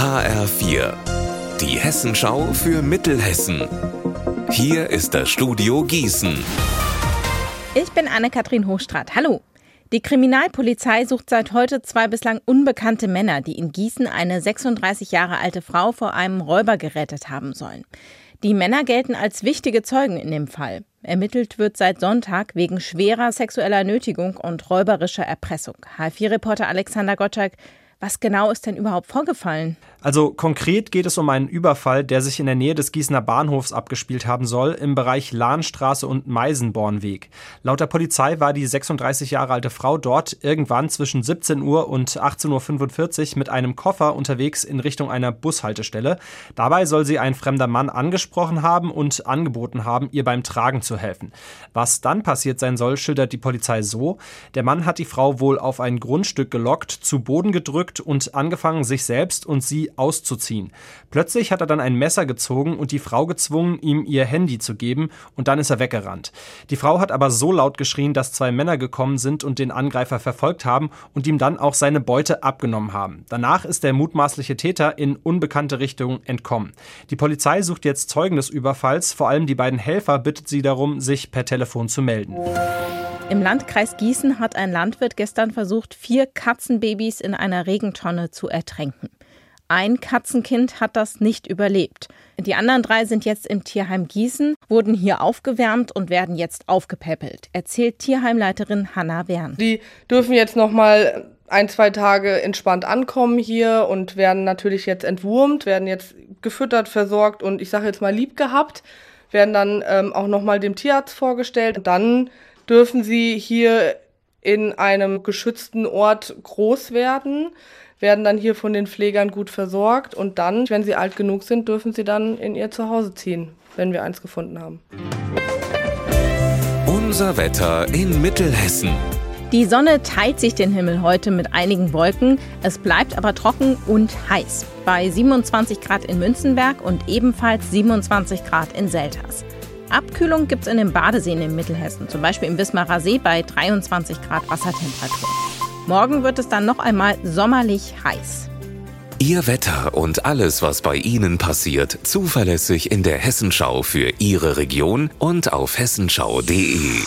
HR4, die Hessenschau für Mittelhessen. Hier ist das Studio Gießen. Ich bin Anne-Kathrin Hochstrat. Hallo. Die Kriminalpolizei sucht seit heute zwei bislang unbekannte Männer, die in Gießen eine 36 Jahre alte Frau vor einem Räuber gerettet haben sollen. Die Männer gelten als wichtige Zeugen in dem Fall. Ermittelt wird seit Sonntag wegen schwerer sexueller Nötigung und räuberischer Erpressung. H4-Reporter Alexander Gottschalk, was genau ist denn überhaupt vorgefallen? Also konkret geht es um einen Überfall, der sich in der Nähe des Gießener Bahnhofs abgespielt haben soll, im Bereich Lahnstraße und Meisenbornweg. Laut der Polizei war die 36 Jahre alte Frau dort irgendwann zwischen 17 Uhr und 18.45 Uhr mit einem Koffer unterwegs in Richtung einer Bushaltestelle. Dabei soll sie ein fremder Mann angesprochen haben und angeboten haben, ihr beim Tragen zu helfen. Was dann passiert sein soll, schildert die Polizei so. Der Mann hat die Frau wohl auf ein Grundstück gelockt, zu Boden gedrückt und angefangen, sich selbst und sie auszuziehen. Plötzlich hat er dann ein Messer gezogen und die Frau gezwungen, ihm ihr Handy zu geben und dann ist er weggerannt. Die Frau hat aber so laut geschrien, dass zwei Männer gekommen sind und den Angreifer verfolgt haben und ihm dann auch seine Beute abgenommen haben. Danach ist der mutmaßliche Täter in unbekannte Richtung entkommen. Die Polizei sucht jetzt Zeugen des Überfalls, vor allem die beiden Helfer bittet sie darum, sich per Telefon zu melden. Im Landkreis Gießen hat ein Landwirt gestern versucht, vier Katzenbabys in einer Regentonne zu ertränken. Ein Katzenkind hat das nicht überlebt. Die anderen drei sind jetzt im Tierheim Gießen, wurden hier aufgewärmt und werden jetzt aufgepäppelt, erzählt Tierheimleiterin Hanna Wern. Die dürfen jetzt noch mal ein, zwei Tage entspannt ankommen hier und werden natürlich jetzt entwurmt, werden jetzt gefüttert, versorgt und ich sage jetzt mal lieb gehabt, werden dann ähm, auch noch mal dem Tierarzt vorgestellt. Und dann dürfen sie hier in einem geschützten Ort groß werden werden dann hier von den Pflegern gut versorgt und dann, wenn sie alt genug sind, dürfen sie dann in ihr Zuhause ziehen, wenn wir eins gefunden haben. Unser Wetter in Mittelhessen. Die Sonne teilt sich den Himmel heute mit einigen Wolken. Es bleibt aber trocken und heiß. Bei 27 Grad in Münzenberg und ebenfalls 27 Grad in Selters. Abkühlung gibt es in den Badeseen in Mittelhessen, zum Beispiel im Wismarer See bei 23 Grad Wassertemperatur. Morgen wird es dann noch einmal sommerlich heiß. Ihr Wetter und alles, was bei Ihnen passiert, zuverlässig in der Hessenschau für Ihre Region und auf hessenschau.de.